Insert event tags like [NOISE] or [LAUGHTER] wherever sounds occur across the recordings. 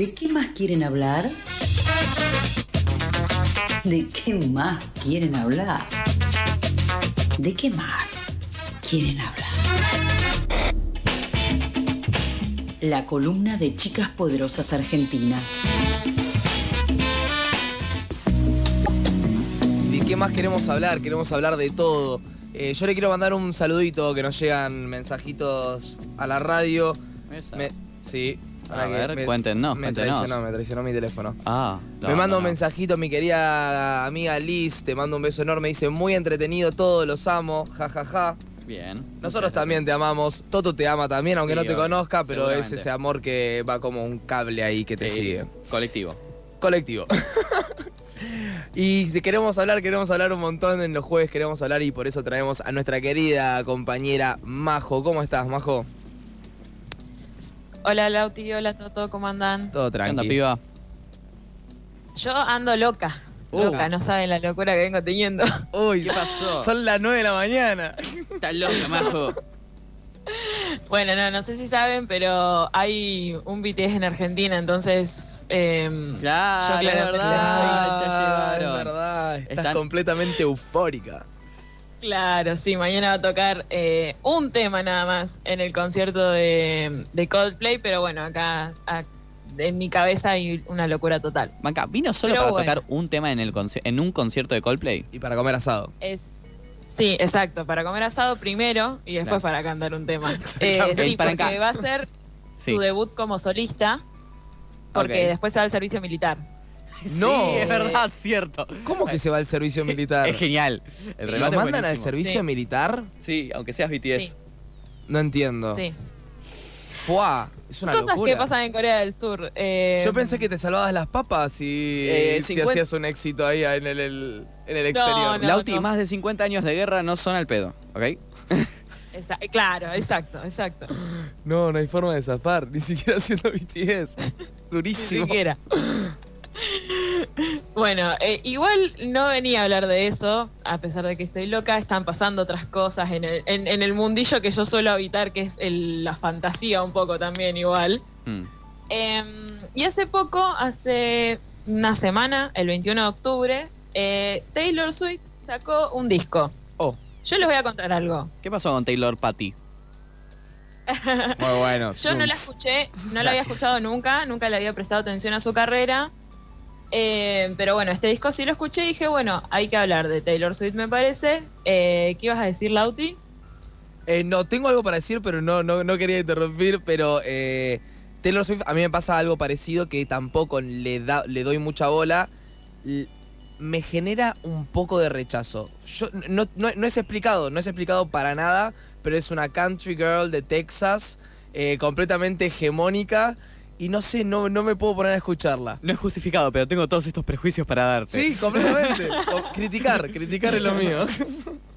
¿De qué más quieren hablar? ¿De qué más quieren hablar? ¿De qué más quieren hablar? La columna de Chicas Poderosas Argentina. ¿De qué más queremos hablar? Queremos hablar de todo. Eh, yo le quiero mandar un saludito que nos llegan mensajitos a la radio. Me- sí. A ahora que ver, cuéntenos, Me cuéntenos. traicionó, me traicionó mi teléfono. Ah, me manda un mensajito mi querida amiga Liz, te mando un beso enorme, dice muy entretenido todo, los amo, jajaja. Ja, ja. Bien. Nosotros también te amamos, Toto te ama también, aunque Sí, no te conozca, pero es ese amor que va como un cable ahí que te Sí, sigue. Colectivo. Colectivo. [LAUGHS] y queremos hablar, queremos hablar un montón en los jueves, queremos hablar y por eso traemos a nuestra querida compañera Majo. ¿Cómo estás, Majo? Hola Lauti, hola Toto, ¿cómo andan? Todo ¿Qué onda, tranquilo. piba? Yo ando loca. Uh. Loca, no saben la locura que vengo teniendo. Uy, ¿Qué pasó? Son las 9 de la mañana. Estás loca, majo. bueno, no, no sé si saben, pero hay un BTS en Argentina, entonces. em, Claro, Yo es claramente verdad, estoy- ya llegaron. Es verdad, estás Están- completamente eufórica. Claro, sí, mañana va a tocar eh, un tema nada más en el concierto de, de Coldplay, pero bueno, acá a- en mi cabeza hay una locura total. Manca, ¿vino solo Pero para bueno. tocar un tema en, el en un concierto de Coldplay? Y para comer asado. Es. Sí, exacto, para comer asado primero y después Claro. para cantar un tema. [LAUGHS] Eh, sí, Para porque acá. va a ser [LAUGHS] Sí. su debut como solista, porque después se va al servicio militar. [LAUGHS] No. Sí, es verdad, cierto. ¿Cómo que se va al servicio militar? Es genial. El ¿Lo mandan al servicio Sí. militar? Sí, aunque seas BTS. Sí. No entiendo. Sí. Fuá, es una Cosas locura. que pasan en Corea del Sur. eh, Yo pensé que te salvabas las papas y Eh, si 50 hacías un éxito ahí en el, el- en el No, exterior. no. Lauti, más de 50 años de guerra no son al pedo, ¿ok? esa- claro, exacto, exacto. No, no hay forma de zafar, ni siquiera haciendo BTS. [LAUGHS] Ni Durísimo. siquiera. Bueno, eh, igual no venía a hablar de eso, a pesar de que estoy loca, están pasando otras cosas en el, en- en el mundillo que yo suelo habitar, que es el- la fantasía un poco también igual. Mm. Eh, y hace poco, hace una semana, el 21 de octubre, eh, Taylor Swift sacó un disco. Oh, Yo les voy a contar algo. ¿Qué pasó con Taylor Patty? muy bueno. [LAUGHS] Yo no la escuché, no la había escuchado nunca, nunca le había prestado atención a su carrera. Eh, pero bueno, este disco sí lo escuché y dije, bueno, hay que hablar de Taylor Swift, me parece. Eh, ¿Qué ibas a decir, Lauti? Eh, no, tengo algo para decir, pero no, no, no quería interrumpir, pero eh, Taylor Swift, a mí me pasa algo parecido que tampoco le, da, le doy mucha bola. Me genera un poco de rechazo. No, no- no es explicado, no es explicado para nada, pero es una country girl de Texas, completamente hegemónica, y no sé, no, no me puedo poner a escucharla. No es justificado, pero tengo todos estos prejuicios para darte. Sí, completamente. O- criticar, criticar es lo mío. [LAUGHS]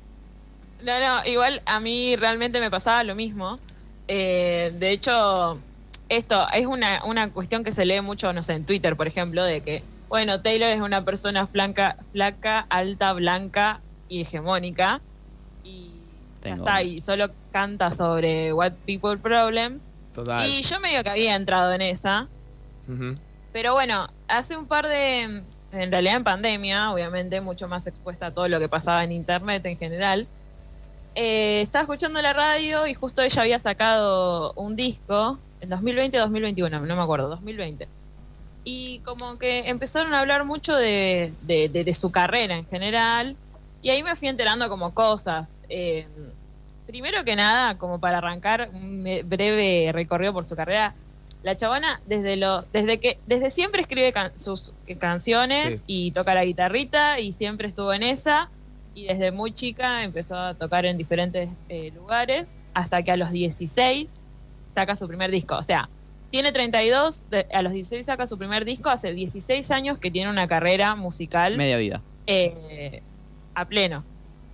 No, no, igual a mí realmente me pasaba lo mismo. Eh, de hecho, esto es una, una cuestión que se lee mucho, no sé, en Twitter, por ejemplo, de que, bueno, Taylor es una persona flanca, flaca, alta, blanca y hegemónica. Y ya está, y solo canta sobre What People Problems. Total. Y yo medio que había entrado en esa. Pero bueno, hace un par de, en realidad en pandemia, obviamente mucho más expuesta a todo lo que pasaba en internet en general, eh, estaba escuchando la radio y justo ella había sacado un disco en 2020 o 2021, no me acuerdo, 2020. Y como que empezaron a hablar mucho de, de- de- de su carrera en general y ahí me fui enterando como cosas. Eh, primero que nada, como para arrancar un breve recorrido por su carrera, la chabona desde lo desde que desde siempre escribe can- sus canciones Sí. y toca la guitarrita y siempre estuvo en esa y desde muy chica empezó a tocar en diferentes eh, lugares hasta que a los 16 saca su primer disco, o sea, tiene 32, de- a los 16 saca su primer disco, hace 16 años que tiene una carrera musical Media vida. eh, a pleno.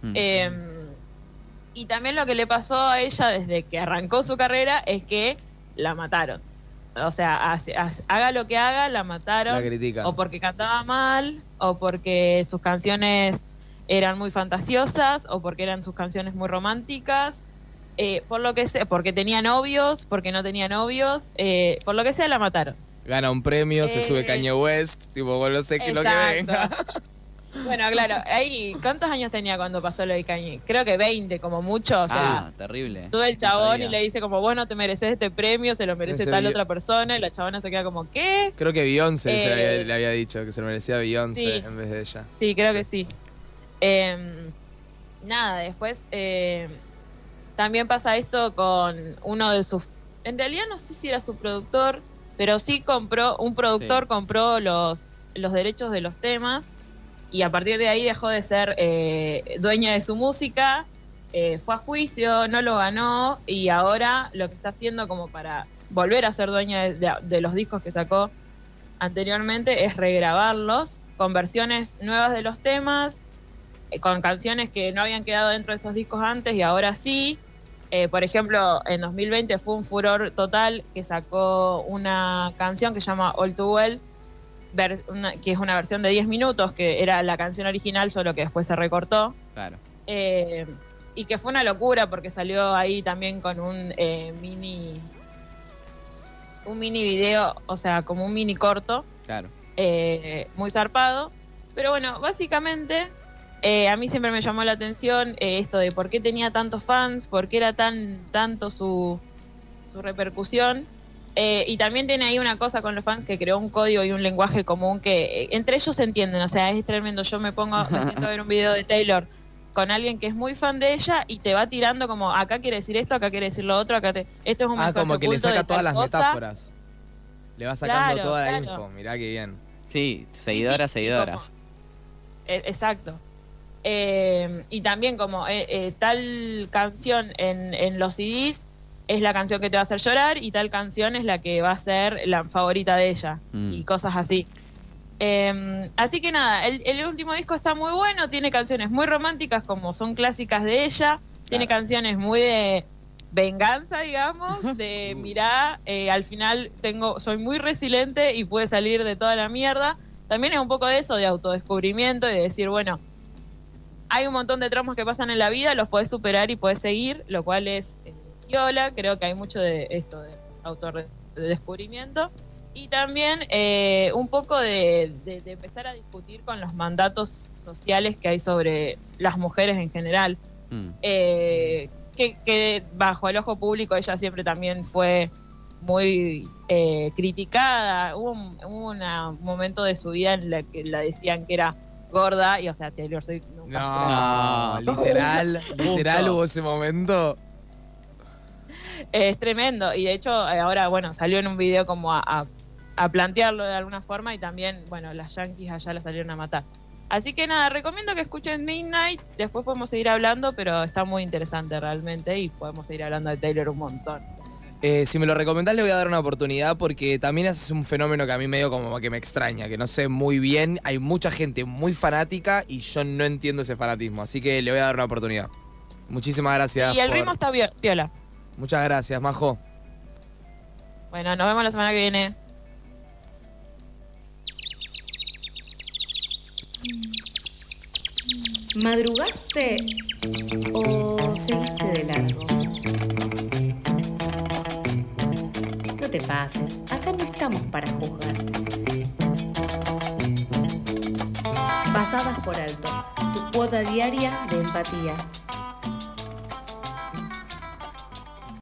Mm. Eh, y también lo que le pasó a ella desde que arrancó su carrera es que la mataron. O sea, hace- hace- haga lo que haga, la mataron. La. O porque cantaba mal, o porque sus canciones eran muy fantasiosas, o porque eran sus canciones muy románticas. eh, por lo que sea, porque tenía novios, porque no tenía novios, eh, por lo que sea la mataron. Gana un premio, se Eh, sube Kanye West, tipo, vos no sé qué es lo que venga. [LAUGHS] Bueno, claro, ahí, ¿cuántos años tenía cuando pasó lo de Kanye? Creo que 20, como mucho. O sea, ah, terrible. sube el No chabón y le dice como, vos no te mereces este premio, se lo merece Ese tal vi- otra persona. Y la chabona se queda como, ¿qué? Creo que Beyoncé se le, había, Eh, le había dicho que se lo merecía Beyoncé sí. en vez de ella. Sí, creo que sí. Em, nada, después eh, también pasa esto con uno de sus... En realidad no sé si era su productor, pero sí compró, un productor Sí. compró los, los derechos de los temas y a partir de ahí dejó de ser eh, dueña de su música, eh, fue a juicio, no lo ganó y ahora lo que está haciendo como para volver a ser dueña de, los discos que sacó anteriormente es regrabarlos con versiones nuevas de los temas, eh, con canciones que no habían quedado dentro de esos discos antes y ahora sí. Por ejemplo, en 2020 fue un furor total que sacó una canción que se llama All Too Well, ver- una- que es una versión de 10 minutos, que era la canción original, solo que después se recortó. Claro. Eh, y que fue una locura porque salió ahí también con un eh, mini un mini video, o sea, como un mini corto, Claro. eh, muy zarpado. Pero bueno, básicamente eh, a mí siempre me llamó la atención eh, esto de por qué tenía tantos fans, por qué era tan tanto su, su repercusión. Eh, y también tiene ahí una cosa con los fans que creó un código y un lenguaje común que eh, entre ellos se entienden. O sea, es tremendo. Yo me pongo, me siento a ver un video de Taylor con alguien que es muy fan de ella y te va tirando como acá quiere decir esto, acá quiere decir lo otro, acá te. Esto es un Ah, mensaje como que le saca todas las cosa. metáforas. Le va sacando Claro, toda la info. Mirá qué bien. Sí, seguidoras, sí, seguidoras. como- Eh, exacto. Eh, y también como eh, eh, tal canción en, en los CDs es la canción que te va a hacer llorar y tal canción es la que va a ser la favorita de ella Mm. y cosas así. Eh, así que nada, el, el último disco está muy bueno, tiene canciones muy románticas como son clásicas de ella, tiene canciones muy de venganza, digamos, de [LAUGHS] mirá, eh, al final tengo, soy muy resiliente y pude salir de toda la mierda. También es un poco de eso, de autodescubrimiento y de decir, bueno, hay un montón de tramos que pasan en la vida, los podés superar y podés seguir, lo cual es viola, creo que hay mucho de esto de autodescubrimiento. Y también eh, un poco de, de- de empezar a discutir con los mandatos sociales que hay sobre las mujeres en general Mm. eh, que, que bajo el ojo público ella siempre también fue muy eh, criticada. Hubo un, hubo una- un momento de su vida en la que la decían que era gorda y, o sea, Taylor Swift nunca No, literal, literal hubo ese momento. Es tremendo. Y de hecho, eh, ahora, bueno, salió en un video como a, a- a plantearlo de alguna forma y también, bueno, las yankees allá la salieron a matar. Así que nada, recomiendo que escuchen Midnight. Después podemos seguir hablando, pero está muy interesante realmente y podemos seguir hablando de Taylor un montón. Eh, si me lo recomendás le voy a dar una oportunidad porque también es un fenómeno que a mí medio como que me extraña, que no sé muy bien. Hay mucha gente muy fanática y yo no entiendo ese fanatismo, así que le voy a dar una oportunidad. Muchísimas gracias. y el por- ritmo está vio- piola. Muchas gracias, Majo. Bueno, nos vemos la semana que viene. ¿Madrugaste o seguiste de largo? No te pases, acá no estamos para juzgar. Pasadas por alto, tu cuota diaria de empatía.